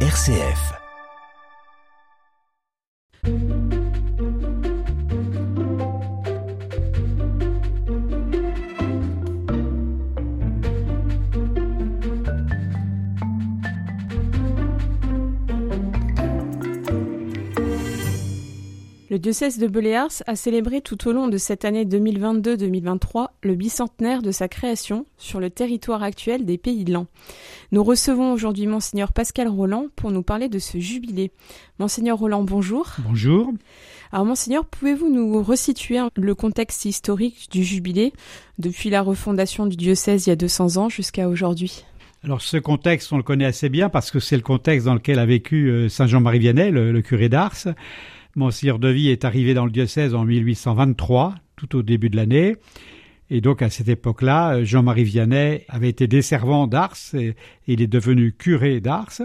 RCF. Le diocèse de Beléars a célébré tout au long de cette année 2022-2023 le bicentenaire de sa création sur le territoire actuel des Pays de l'An. Nous recevons aujourd'hui Monseigneur Pascal Roland pour nous parler de ce jubilé. Monseigneur Roland, bonjour. Bonjour. Alors Monseigneur, pouvez-vous nous resituer le contexte historique du jubilé depuis la refondation du diocèse il y a 200 ans jusqu'à aujourd'hui? Alors ce contexte, on le connaît assez bien parce que c'est le contexte dans lequel a vécu euh, Saint Jean-Marie Vianney, le, curé d'Ars. Monseigneur Devy est arrivé dans le diocèse en 1823, tout au début de l'année. Et donc à cette époque-là, Jean-Marie Vianney avait été desservant d'Ars et il est devenu curé d'Ars.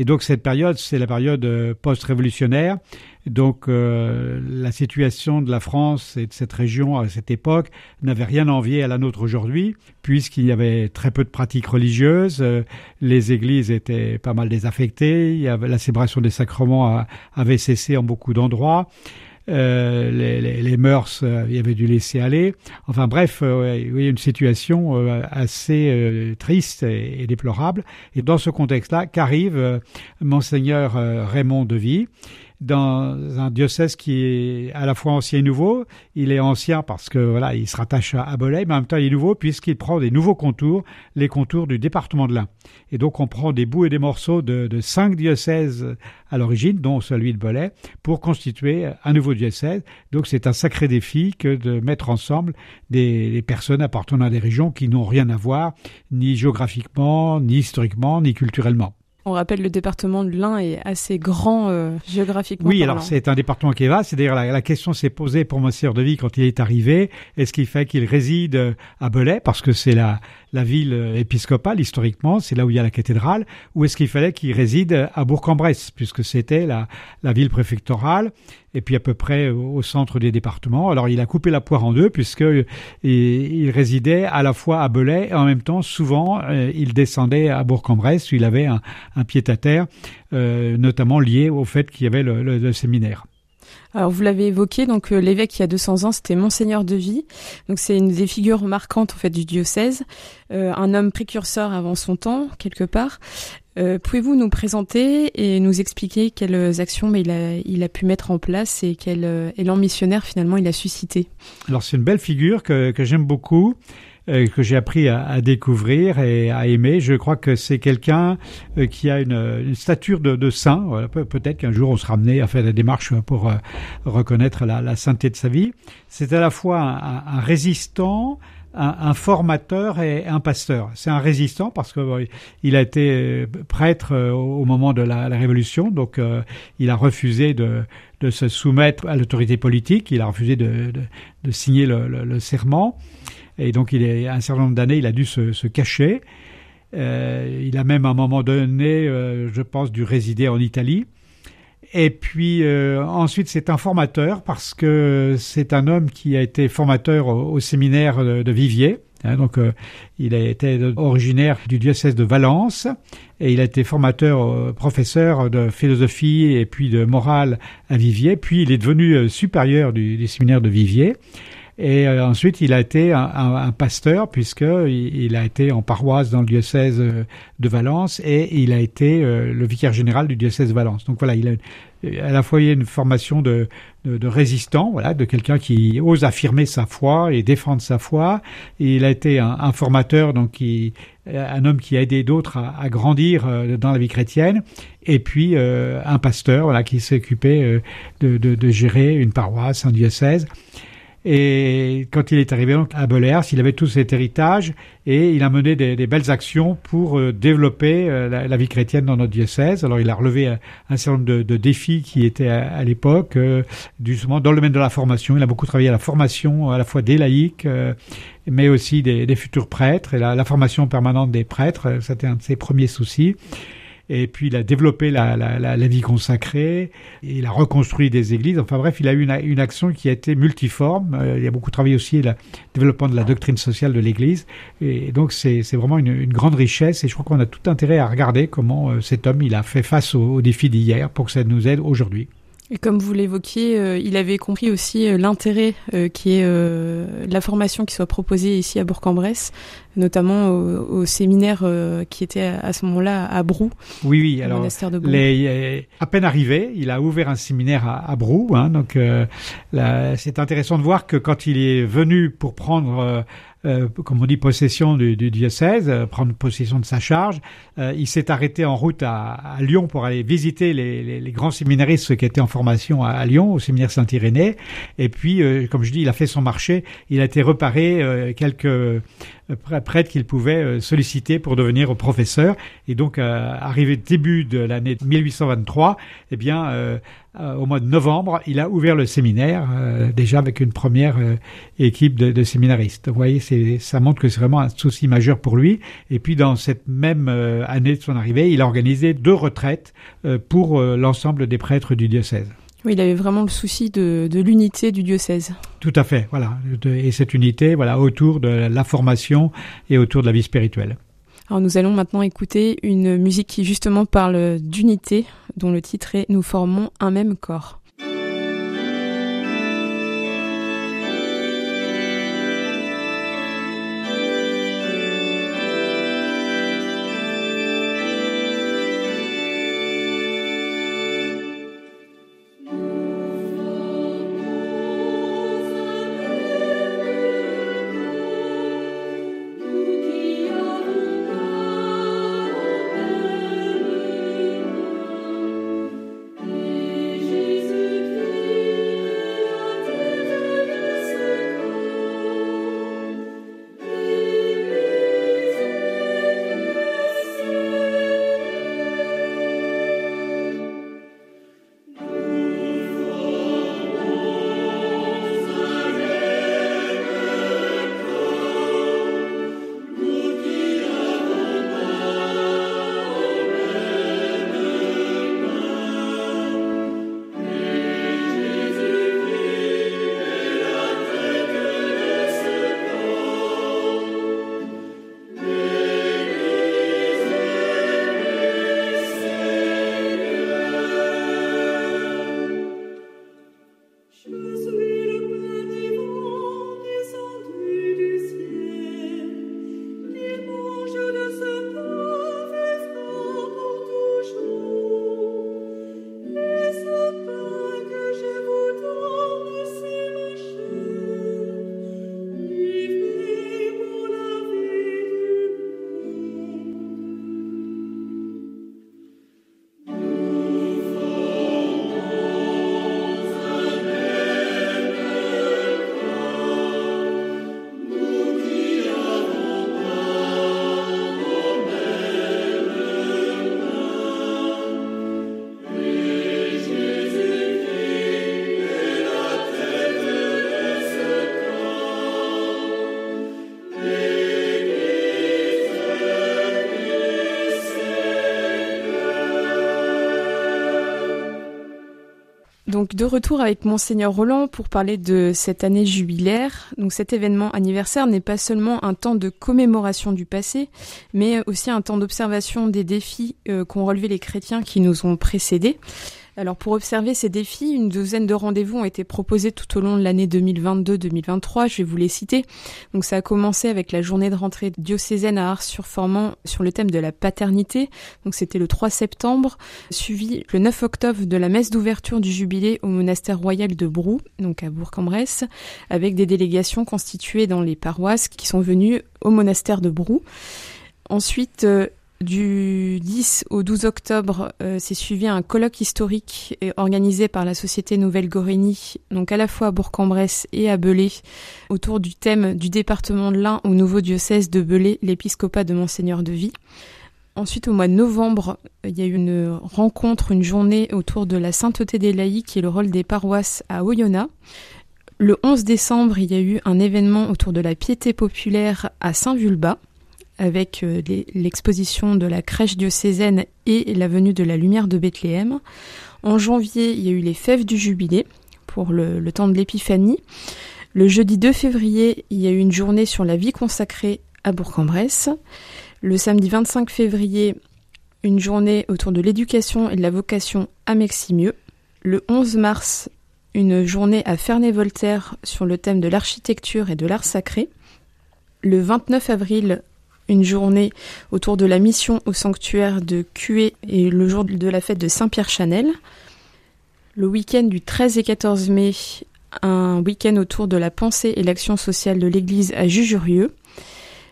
Et donc cette période, c'est la période euh, post-révolutionnaire. Donc euh, la situation de la France et de cette région à cette époque n'avait rien à envier à la nôtre aujourd'hui, puisqu'il y avait très peu de pratiques religieuses, euh, les églises étaient pas mal désaffectées, la célébration des sacrements avait cessé en beaucoup d'endroits. Euh, les, les, les, mœurs, euh, il y avait dû laisser aller. Enfin bref, euh, a une situation assez triste et, déplorable. Et dans ce contexte-là, qu'arrive monseigneur Raymond de Vie dans un diocèse qui est à la fois ancien et nouveau. Il est ancien parce que voilà, il se rattache à Bolay, mais en même temps il est nouveau puisqu'il prend des nouveaux contours, les contours du département de l'Ain. Et donc on prend des bouts et des morceaux de, cinq diocèses à l'origine, dont celui de Bolay, pour constituer un nouveau diocèse. Donc c'est un sacré défi que de mettre ensemble des personnes appartenant à des régions qui n'ont rien à voir, ni géographiquement, ni historiquement, ni culturellement. On rappelle le département de l'Ain est assez grand euh, géographiquement. Oui, alors c'est un département qui est vaste. C'est d'ailleurs la, la, question s'est posée pour Monsieur de Vie quand il est arrivé. Est-ce qu'il fait qu'il réside euh, à Belay? Parce que c'est la la ville euh, épiscopale historiquement, c'est là où il y a la cathédrale, ou est-ce qu'il fallait qu'il réside à Bourg-en-Bresse puisque c'était la la ville préfectorale? Et puis à peu près au centre des départements. Alors il a coupé la poire en deux puisque il, résidait à la fois à Belay et en même temps souvent euh, il descendait à Bourg-en-Bresse où il avait un, pied-à-terre, euh, notamment lié au fait qu'il y avait le, séminaire. Alors vous l'avez évoqué, donc euh, l'évêque il y a 200 ans, c'était Monseigneur de Vie. Donc c'est une des figures marquantes en fait du diocèse, euh, un homme précurseur avant son temps quelque part. Euh, pouvez-vous nous présenter et nous expliquer quelles actions il, a, il a pu mettre en place et quel euh, élan missionnaire finalement il a suscité? Alors c'est une belle figure que, que j'aime beaucoup euh, que j'ai appris à, à, découvrir et à aimer. Je crois que c'est quelqu'un qui a une, une stature de, de saint. Peut-être qu'un jour on sera amené à faire des démarches pour reconnaître la, la, sainteté de sa vie. C'est à la fois un, un résistant, un, formateur et un pasteur. C'est un résistant parce que il a été euh, prêtre euh, au moment de la, Révolution, donc euh, il a refusé de, se soumettre à l'autorité politique, il a refusé de, signer le, serment, et donc il est un certain nombre d'années, il a dû se cacher. il a même à un moment donné, je pense, dû résider en Italie. Et puis euh, ensuite, c'est un formateur parce que c'est un homme qui a été formateur au, séminaire de, Viviers. Hein, donc, euh, il a été originaire du diocèse de Valence et il a été formateur, euh, professeur de philosophie et puis de morale à Viviers. Puis il est devenu supérieur du, du séminaire de Viviers. Et euh, ensuite, il a été un, un, un pasteur puisque il, a été en paroisse dans le diocèse euh, de Valence et il a été euh, le vicaire général du diocèse de Valence. Donc voilà, il a à la fois il a une formation de, de, de résistant, voilà, de quelqu'un qui ose affirmer sa foi et défendre sa foi. Il a été un, un formateur, donc qui, un homme qui a aidé d'autres à, à, grandir dans la vie chrétienne. Et puis un pasteur, voilà, qui s'est occupé de, de, de gérer une paroisse, un diocèse. Et quand il est arrivé à Belears, il avait tout cet héritage et il a mené des, belles actions pour euh, développer euh, la, vie chrétienne dans notre diocèse. Alors il a relevé un, certain nombre de, défis qui étaient à, l'époque, euh, justement dans le domaine de la formation. Il a beaucoup travaillé à la formation à la fois des laïcs, mais aussi des, des, futurs prêtres et la, la formation permanente des prêtres. C'était un de ses premiers soucis. Et puis il a développé la, vie consacrée, il a reconstruit des églises. Enfin bref, il a eu une, action qui a été multiforme. Euh, il a beaucoup travaillé aussi le développement de la doctrine sociale de l'Église. Et donc c'est vraiment une, grande richesse et je crois qu'on a tout intérêt à regarder comment euh, cet homme il a fait face aux, défis d'hier pour que ça nous aide aujourd'hui. Et comme vous l'évoquiez, euh, il avait compris aussi euh, l'intérêt qui est la formation qui soit proposée ici à Bourg-en-Bresse, notamment au, au séminaire euh, qui était à, ce moment-là à Brou. Oui, oui. Alors, les, à peine arrivé, il a ouvert un séminaire à, à Brou. Hein, donc, c'est intéressant de voir que quand il est venu pour prendre euh, comme on dit, possession du, du diocèse, euh, prendre possession de sa charge. Euh, il s'est arrêté en route à, à, Lyon pour aller visiter les, les, les, grands séminaristes qui étaient en formation à, à Lyon, au séminaire Saint-Irénée. Et puis, euh, comme je dis, il a fait son marché. Il a été reparé euh, quelques prêtre qu'il pouvait euh, solliciter pour devenir professeur. Et donc, euh, arrivé début de l'année 1823, eh bien, euh, au mois de novembre, il a ouvert le séminaire, déjà avec une première équipe de, de, séminaristes. Vous voyez, ça montre que c'est vraiment un souci majeur pour lui. Et puis, dans cette même année de son arrivée, il a organisé deux retraites pour l'ensemble des prêtres du diocèse. Oui, il avait vraiment le souci de, de l'unité du diocèse. Tout à fait, voilà. Et cette unité, voilà, autour de la formation et autour de la vie spirituelle. Alors nous allons maintenant écouter une musique qui justement parle d'unité, dont le titre est Nous formons un même corps. De retour avec Monseigneur Roland pour parler de cette année jubilaire. Donc cet événement anniversaire n'est pas seulement un temps de commémoration du passé, mais aussi un temps d'observation des défis euh, qu'ont relevés les chrétiens qui nous ont précédés. Alors pour observer ces défis, une douzaine de rendez-vous ont été proposés tout au long de l'année 2022-2023. Je vais vous les citer. Donc ça a commencé avec la journée de rentrée diocésaine à Ars-sur-Formant sur le thème de la paternité. Donc c'était le 3 septembre, suivi le 9 octobre de la messe d'ouverture du jubilé au monastère royal de Brou, donc à Bourg-en-Bresse, avec des délégations constituées dans les paroisses qui sont venues au monastère de Brou. Ensuite, euh, du 10 au 12 octobre, euh, s'est suivi un colloque historique organisé par la Société Nouvelle Gorénie, donc à la fois à Bourg-en-Bresse et à Belay, autour du thème du département de l'Ain au nouveau diocèse de Belay, l'épiscopat de Monseigneur de Vie. Ensuite, au mois de novembre, il y a eu une rencontre, une journée autour de la sainteté des laïcs et le rôle des paroisses à Oyonnax. Le 11 décembre, il y a eu un événement autour de la piété populaire à Saint-Vulbas avec l'exposition de la crèche diocésaine et la venue de la lumière de Bethléem. En janvier, il y a eu les fèves du jubilé pour le, le temps de l'épiphanie. Le jeudi 2 février, il y a eu une journée sur la vie consacrée à Bourg-en-Bresse. Le samedi 25 février, une journée autour de l'éducation et de la vocation à Meximieux. Le 11 mars, une journée à Ferney-Voltaire sur le thème de l'architecture et de l'art sacré. Le 29 avril, une journée autour de la mission au sanctuaire de Cué et le jour de la fête de Saint-Pierre-Chanel. Le week-end du 13 et 14 mai, un week-end autour de la pensée et l'action sociale de l'Église à Jujurieux.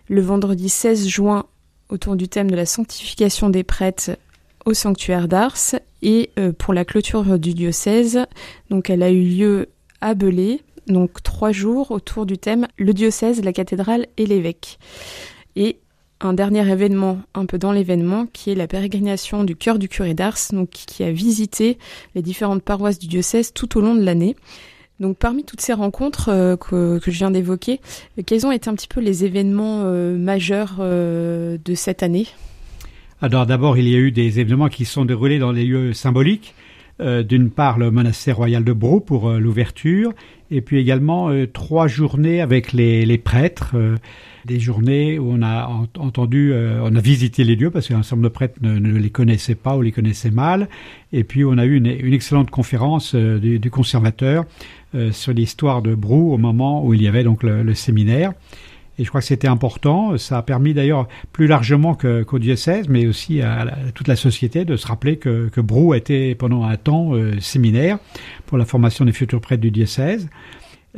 Le vendredi 16 juin, autour du thème de la sanctification des prêtres au sanctuaire d'Ars. Et euh, pour la clôture du diocèse, donc elle a eu lieu à Belay, donc trois jours autour du thème le diocèse, la cathédrale et l'évêque. Et un dernier événement, un peu dans l'événement, qui est la pérégrination du cœur du curé d'Ars, donc qui a visité les différentes paroisses du diocèse tout au long de l'année. Donc parmi toutes ces rencontres euh, que, je viens d'évoquer, quels ont été un petit peu les événements euh, majeurs euh, de cette année? Alors d'abord, il y a eu des événements qui sont déroulés dans des lieux symboliques. D'une part, le monastère royal de Brou pour l'ouverture, et puis également trois journées avec les, les prêtres des journées où on a entendu, euh, on a visité les lieux parce qu'un nombre de prêtres ne, les connaissaient pas ou les connaissaient mal. Et puis on a eu une, excellente conférence euh, du, conservateur euh, sur l'histoire de Brou au moment où il y avait donc le, séminaire. Et je crois que c'était important. Ça a permis d'ailleurs plus largement qu'au diocèse, mais aussi à, toute la société de se rappeler que, Brou était pendant un temps séminaire pour la formation des futurs prêtres du diocèse.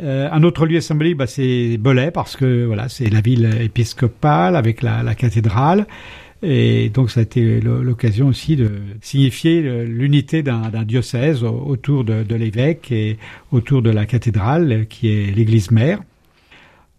Euh, un autre lieu symbolique, bah, c'est Belay, parce que voilà, c'est la ville épiscopale avec la, cathédrale. Et donc ça a été l'occasion aussi de signifier l'unité d'un diocèse autour de, de l'évêque et autour de la cathédrale qui est l'église mère.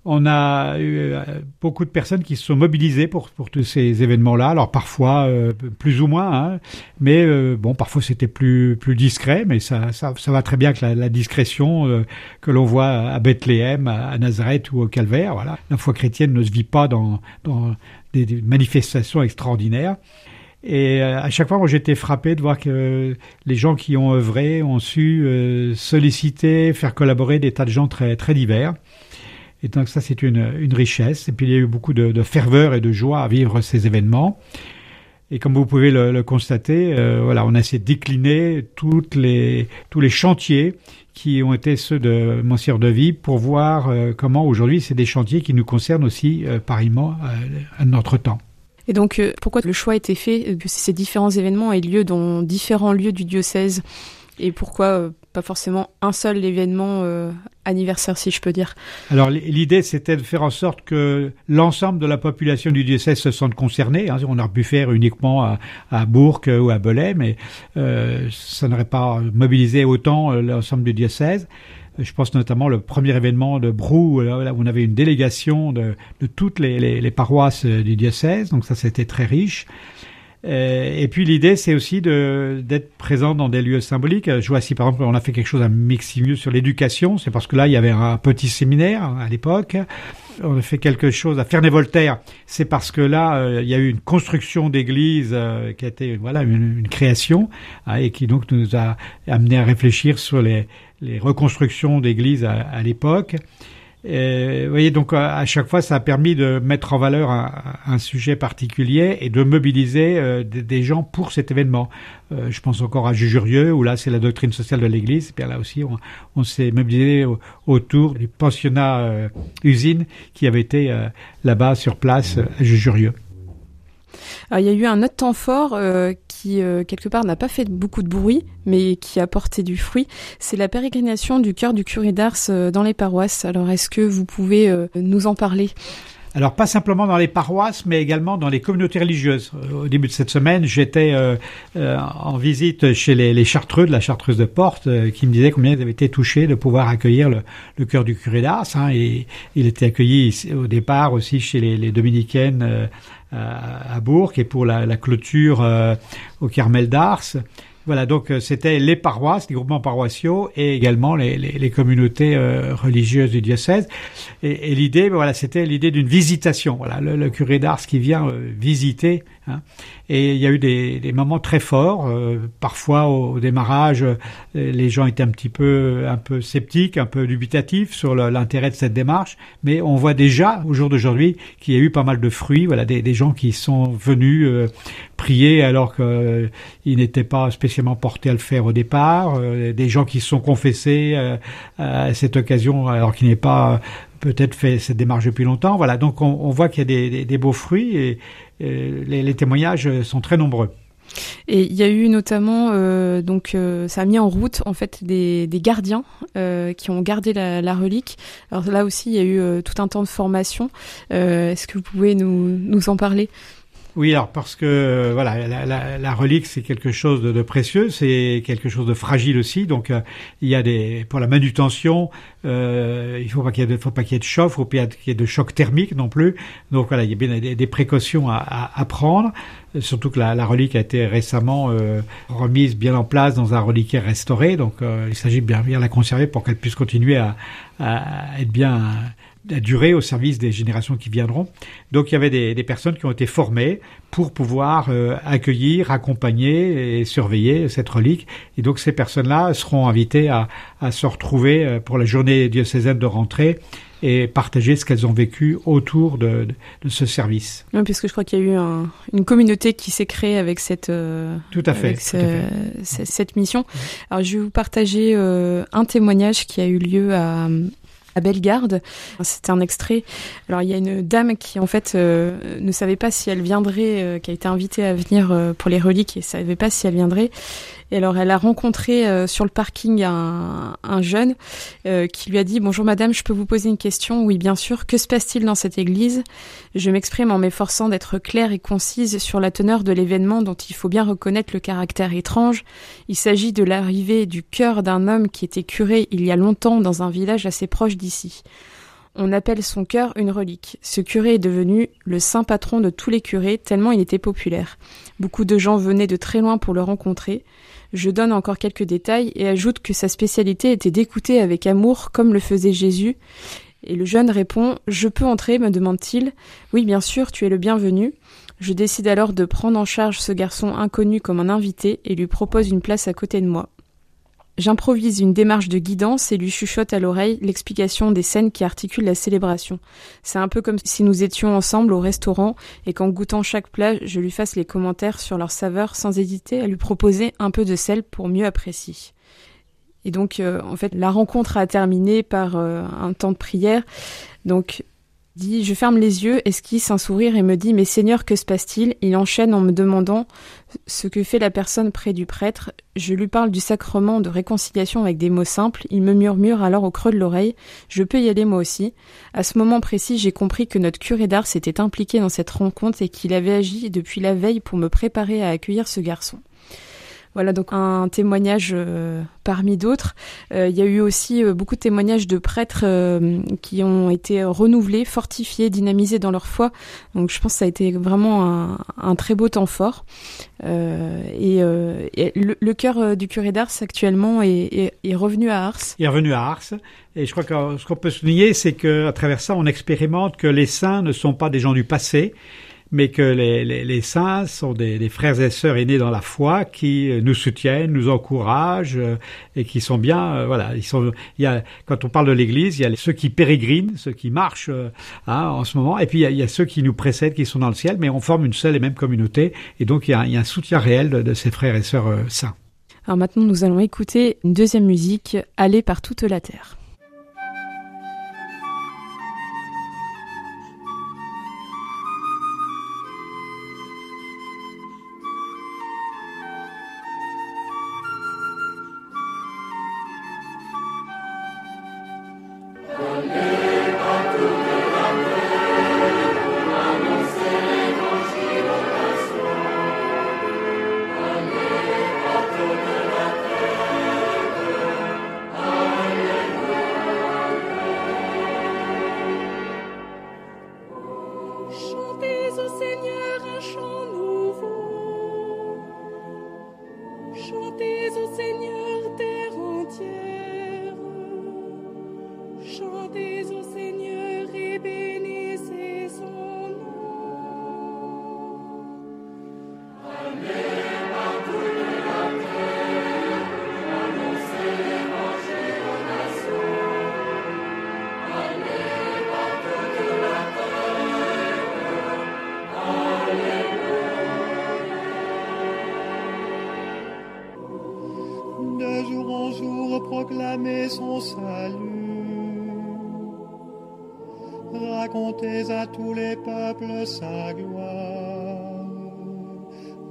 On a eu euh, beaucoup de personnes qui se sont mobilisées pour, pour tous ces événements-là. Alors parfois euh, plus ou moins, hein, mais euh, bon, parfois c'était plus discret, mais ça, ça, ça va très bien que la, discrétion que l'on voit à Bethléem, à, Nazareth ou au Calvaire. Voilà, la foi chrétienne ne se vit pas dans dans des, manifestations extraordinaires. Et à chaque fois, moi, j'étais frappé de voir que les gens qui ont œuvré ont su solliciter, faire collaborer des tas de gens très divers. Et donc ça, c'est une, une, richesse. Et puis il y a eu beaucoup de, ferveur et de joie à vivre ces événements. Et comme vous pouvez le, constater, euh, voilà, on a essayé de décliner les, tous les chantiers qui ont été ceux de Monsieur de Vie pour voir euh, comment aujourd'hui c'est des chantiers qui nous concernent aussi euh, pareillement à notre temps. Et donc, pourquoi le choix a été fait? Que ces différents événements aient lieu dans différents lieux du diocèse et pourquoi pas forcément un seul événement euh, anniversaire, si je peux dire. Alors l'idée, c'était de faire en sorte que l'ensemble de la population du diocèse se sente concernée. Hein. On aurait pu faire uniquement à, à Bourg ou à Belay, mais euh, ça n'aurait pas mobilisé autant euh, l'ensemble du diocèse. Je pense notamment le premier événement de Brou, où on avait une délégation de, toutes les, paroisses du diocèse, donc ça c'était très riche. Euh, et puis l'idée, c'est aussi d'être présent dans des lieux symboliques. Je vois si par exemple on a fait quelque chose à Miximieux sur l'éducation, c'est parce que là il y avait un petit séminaire à l'époque. On a fait quelque chose à Ferney-Voltaire, c'est parce que là euh, il y a eu une construction d'église euh, qui a été voilà une, création hein, et qui donc nous a amené à réfléchir sur les, les reconstructions d'églises à, à l'époque. Et, vous voyez, donc à chaque fois, ça a permis de mettre en valeur un, sujet particulier et de mobiliser euh, des, gens pour cet événement. Euh, je pense encore à Jujurieux, où là, c'est la doctrine sociale de l'Église. Et bien là aussi, on, s'est mobilisé autour du pensionnat euh, usine qui avait été là-bas sur place à Jujurieux. Il y a eu un autre temps fort qui, euh, quelque part, n'a pas fait beaucoup de bruit, mais qui a porté du fruit. C'est la pérégrination du cœur du curé d'Ars euh, dans les paroisses. Alors, est-ce que vous pouvez nous en parler? Alors pas simplement dans les paroisses, mais également dans les communautés religieuses. Au début de cette semaine, j'étais en visite chez les, Chartreux de la Chartreuse de Porte, qui me disaient combien ils avaient été touchés de pouvoir accueillir le, cœur du curé d'Ars. Hein, et il était accueilli au départ aussi chez les dominicaines à Bourg et pour la, clôture euh, au Carmel d'Ars. Voilà, donc c'était les paroisses, les groupements paroissiaux et également les, les, les communautés religieuses du diocèse. Et, et l'idée, voilà, c'était l'idée d'une visitation. Voilà, le, le curé d'Ars qui vient visiter Hein. Et il y a eu des, moments très forts. Euh, parfois, au, démarrage, euh, les gens étaient un petit peu, un peu sceptiques, un peu dubitatifs sur l'intérêt de cette démarche. Mais on voit déjà, au jour d'aujourd'hui, qu'il y a eu pas mal de fruits. Voilà, des, gens qui sont venus euh, prier alors qu'ils n'étaient pas spécialement portés à le faire au départ. des gens qui se sont confessés à cette occasion alors qu'ils n'avaient pas peut-être fait cette démarche depuis longtemps. Voilà, donc on, voit qu'il y a des, des, des, beaux fruits et, euh, les, témoignages sont très nombreux. Et il y a eu notamment, euh, donc euh, ça a mis en route en fait des, gardiens qui ont gardé la, relique. Alors là aussi, il y a eu tout un temps de formation. Est-ce que vous pouvez nous en parler? Oui, alors parce que voilà, la, relique c'est quelque chose de, précieux, c'est quelque chose de fragile aussi. Donc il y a des pour la manutention, euh, il faut pas qu'il y ait de, faut pas qu'il y ait de chauffe, faut pas qu'il y ait de choc thermique non plus. Donc voilà, il y a bien des, précautions à, à, prendre. Surtout que la, relique a été récemment euh, remise bien en place dans un reliquaire restauré. Donc euh, il s'agit bien bien la conserver pour qu'elle puisse continuer à, à être bien à durer au service des générations qui viendront. Donc il y avait des, des personnes qui ont été formées pour pouvoir euh, accueillir, accompagner et surveiller cette relique. Et donc ces personnes-là seront invitées à, à, se retrouver euh, pour la journée diocésaine de rentrée et partager ce qu'elles ont vécu autour de, de, ce service. Oui, puisque je crois qu'il y a eu un, une communauté qui s'est créée avec cette euh, tout à fait, tout à fait. cette mission. Alors je vais vous partager un témoignage qui a eu lieu à, à Bellegarde. C'était un extrait. Alors il y a une dame qui en fait euh, ne savait pas si elle viendrait, euh, qui a été invitée à venir euh, pour les reliques et savait pas si elle viendrait. Et alors, elle a rencontré euh, sur le parking un, un jeune euh, qui lui a dit Bonjour madame, je peux vous poser une question Oui, bien sûr. Que se passe-t-il dans cette église? Je m'exprime en m'efforçant d'être claire et concise sur la teneur de l'événement dont il faut bien reconnaître le caractère étrange. Il s'agit de l'arrivée du cœur d'un homme qui était curé il y a longtemps dans un village assez proche d'ici. On appelle son cœur une relique. Ce curé est devenu le saint patron de tous les curés, tellement il était populaire. Beaucoup de gens venaient de très loin pour le rencontrer. Je donne encore quelques détails et ajoute que sa spécialité était d'écouter avec amour comme le faisait Jésus. Et le jeune répond Je peux entrer me demande-t-il. Oui, bien sûr, tu es le bienvenu. Je décide alors de prendre en charge ce garçon inconnu comme un invité et lui propose une place à côté de moi. J'improvise une démarche de guidance et lui chuchote à l'oreille l'explication des scènes qui articulent la célébration. C'est un peu comme si nous étions ensemble au restaurant et qu'en goûtant chaque plat, je lui fasse les commentaires sur leur saveur sans hésiter à lui proposer un peu de sel pour mieux apprécier. Et donc, euh, en fait, la rencontre a terminé par euh, un temps de prière. Donc, dit Je ferme les yeux, esquisse un sourire et me dit Mais Seigneur, que se passe-t-il? Il enchaîne en me demandant ce que fait la personne près du prêtre. Je lui parle du sacrement de réconciliation avec des mots simples. Il me murmure alors au creux de l'oreille Je peux y aller moi aussi. À ce moment précis, j'ai compris que notre curé d'art s'était impliqué dans cette rencontre et qu'il avait agi depuis la veille pour me préparer à accueillir ce garçon. Voilà donc un témoignage euh, parmi d'autres. Euh, il y a eu aussi euh, beaucoup de témoignages de prêtres qui ont été renouvelés, fortifiés, dynamisés dans leur foi. Donc je pense que ça a été vraiment un, très beau temps fort. et, le, cœur du curé d'Ars actuellement est, est, est, revenu à Ars. Il est revenu à Ars. Et je crois que ce qu'on peut souligner, c'est qu'à travers ça, on expérimente que les saints ne sont pas des gens du passé, mais que les, saints sont des, frères et sœurs aînés dans la foi qui euh, nous soutiennent, nous encouragent euh, et qui sont bien. Euh, voilà, ils sont. Il y a quand on parle de l'Église, il y a ceux qui pérégrinent, ceux qui marchent hein, en ce moment, et puis il y, a, ceux qui nous précèdent, qui sont dans le ciel, mais on forme une seule et même communauté, et donc il y a, il y a un soutien réel de, de, ces frères et sœurs saints. Alors maintenant, nous allons écouter une deuxième musique, Aller par toute la terre. À tous les peuples sa gloire,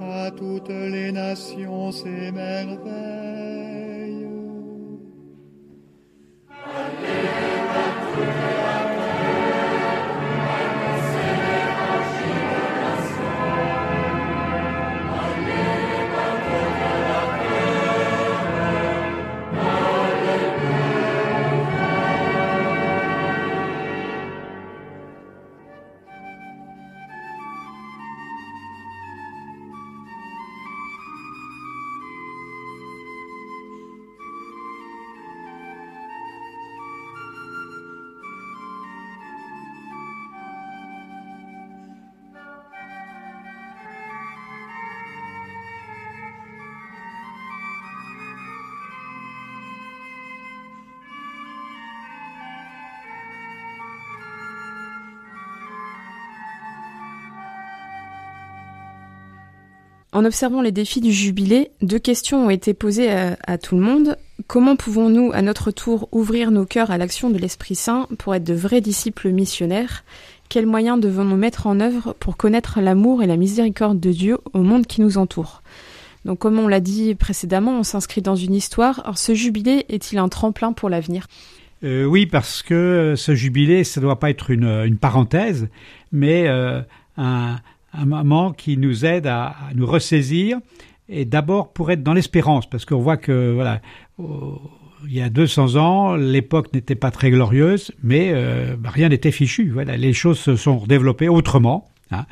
à toutes les nations ses merveilles. En observant les défis du jubilé, deux questions ont été posées à, tout le monde. Comment pouvons-nous, à notre tour, ouvrir nos cœurs à l'action de l'Esprit Saint pour être de vrais disciples missionnaires? Quels moyens devons-nous mettre en œuvre pour connaître l'amour et la miséricorde de Dieu au monde qui nous entoure? Donc comme on l'a dit précédemment, on s'inscrit dans une histoire. Or ce jubilé est-il un tremplin pour l'avenir? Euh, Oui, parce que ce jubilé, ça ne doit pas être une, parenthèse, mais euh, un, un moment qui nous aide à, nous ressaisir et d'abord pour être dans l'espérance parce qu'on voit que voilà il y a 200 ans, l'époque n'était pas très glorieuse, mais euh, bah, rien n'était fichu. Voilà, les choses se sont développées autrement. Hein,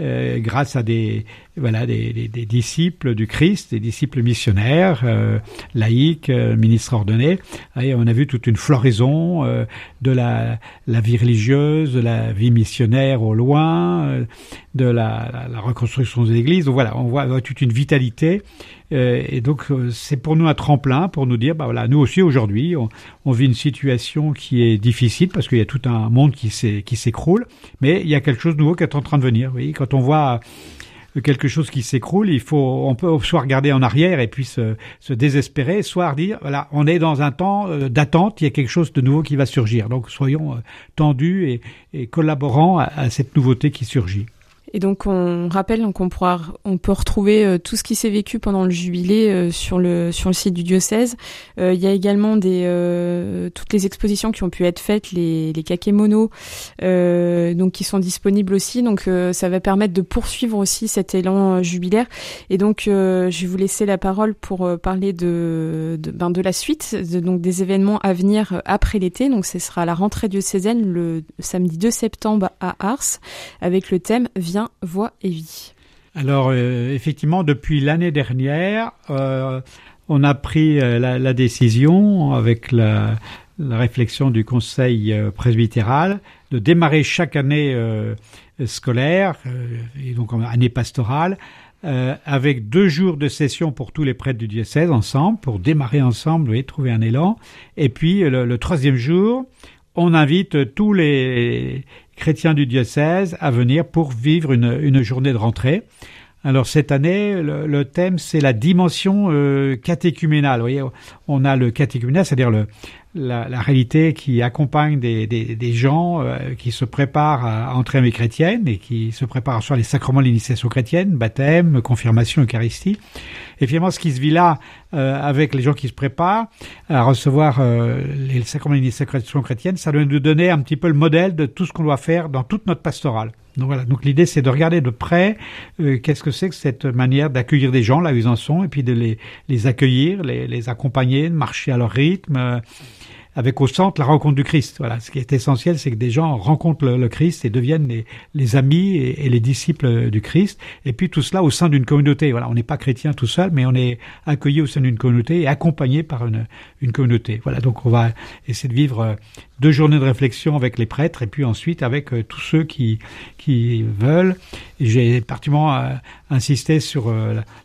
euh, grâce à des voilà des, des, des, disciples du Christ, des disciples missionnaires, euh, laïcs, euh, ministres ordonnés. Et on a vu toute une floraison euh, de la, la vie religieuse, de la vie missionnaire au loin, euh, de la, la, reconstruction des églises. Donc voilà, on voit toute une vitalité. et donc c'est pour nous un tremplin pour nous dire, bah voilà, nous aussi aujourd'hui, on, on, vit une situation qui est difficile parce qu'il y a tout un monde qui s'écroule, mais il y a quelque chose de nouveau qui est en train de venir. Vous voyez, quand on voit quelque chose qui s'écroule, il faut, on peut soit regarder en arrière et puis se, désespérer, soit dire, voilà, on est dans un temps euh, d'attente, il y a quelque chose de nouveau qui va surgir. Donc soyons euh, tendus et, collaborants à cette nouveauté qui surgit. Et donc on rappelle qu'on pourra, on peut retrouver euh, tout ce qui s'est vécu pendant le jubilé euh, sur le sur le site du diocèse. Euh, il y a également des toutes les expositions qui ont pu être faites, les les kakémonos, donc qui sont disponibles aussi. Donc ça va permettre de poursuivre aussi cet élan jubilaire. Et donc je vais vous laisser la parole pour parler de de, ben, de la suite, donc des événements à venir après l'été. Donc ce sera la rentrée diocésaine le samedi 2 septembre à Ars avec le thème Viens voix et vie. Alors euh, effectivement, depuis l'année dernière, euh, on a pris euh, la, décision avec la, réflexion du Conseil presbytéral de démarrer chaque année scolaire et donc année pastorale avec deux jours de session pour tous les prêtres du diocèse ensemble, pour démarrer ensemble et trouver un élan. Et puis le troisième jour, on invite tous les chrétiens du diocèse à venir pour vivre une, journée de rentrée. Alors cette année, le, thème c'est la dimension euh, catéchuménale. Vous voyez, on a le catéchuménal, c'est-à-dire le, la, réalité qui accompagne des gens euh, qui se préparent à entrer en vie chrétienne et qui se préparent à recevoir les sacrements de l'initiation chrétienne, baptême, confirmation, Eucharistie. Et finalement, ce qui se vit là euh, avec les gens qui se préparent à recevoir euh, les sacrements de l'initiation chrétienne, ça doit nous donner un petit peu le modèle de tout ce qu'on doit faire dans toute notre pastorale. Donc voilà. Donc l'idée, c'est de regarder de près qu'est-ce que c'est que cette manière d'accueillir des gens là où ils en sont, et puis de les, les accueillir, les, les accompagner, de marcher à leur rythme avec au centre la rencontre du Christ. Voilà, ce qui est essentiel, c'est que des gens rencontrent le, Christ et deviennent les, amis et, les disciples du Christ. Et puis tout cela au sein d'une communauté. Voilà, on n'est pas chrétien tout seul, mais on est accueilli au sein d'une communauté et accompagné par une, une communauté. Voilà, donc on va essayer de vivre euh, deux journées de réflexion avec les prêtres et puis ensuite avec euh, tous ceux qui, qui veulent. J'ai particulièrement euh, insisté sur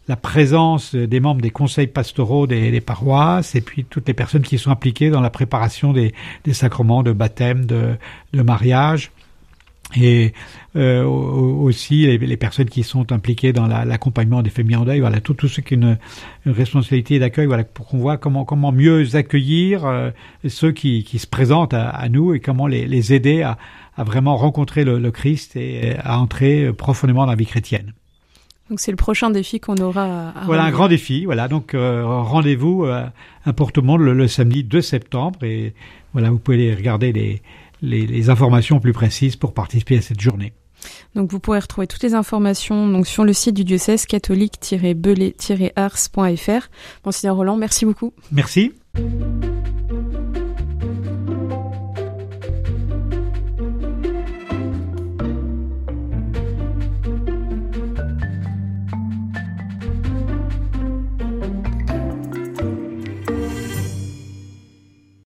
la, présence des membres des conseils pastoraux des, paroisses et puis toutes les personnes qui sont impliquées dans la préparation des, sacrements de baptême, de, mariage. Et euh, aussi les, personnes qui sont impliquées dans l'accompagnement des familles en deuil, voilà, tout, tout ce qui est une, responsabilité d'accueil, voilà, pour qu'on voit comment comment mieux accueillir euh, ceux qui, se présentent à, nous et comment les, aider à, vraiment rencontrer le, Christ et à entrer profondément dans la vie chrétienne. Donc c'est le prochain défi qu'on aura. À voilà un grand défi. Voilà donc euh, rendez-vous à Porte Monde le, le, samedi 2 septembre et voilà vous pouvez regarder les les, informations plus précises pour participer à cette journée. Donc vous pourrez retrouver toutes les informations donc sur le site du diocèse catholique-belay-ars.fr. Monseigneur Roland, merci beaucoup. Merci.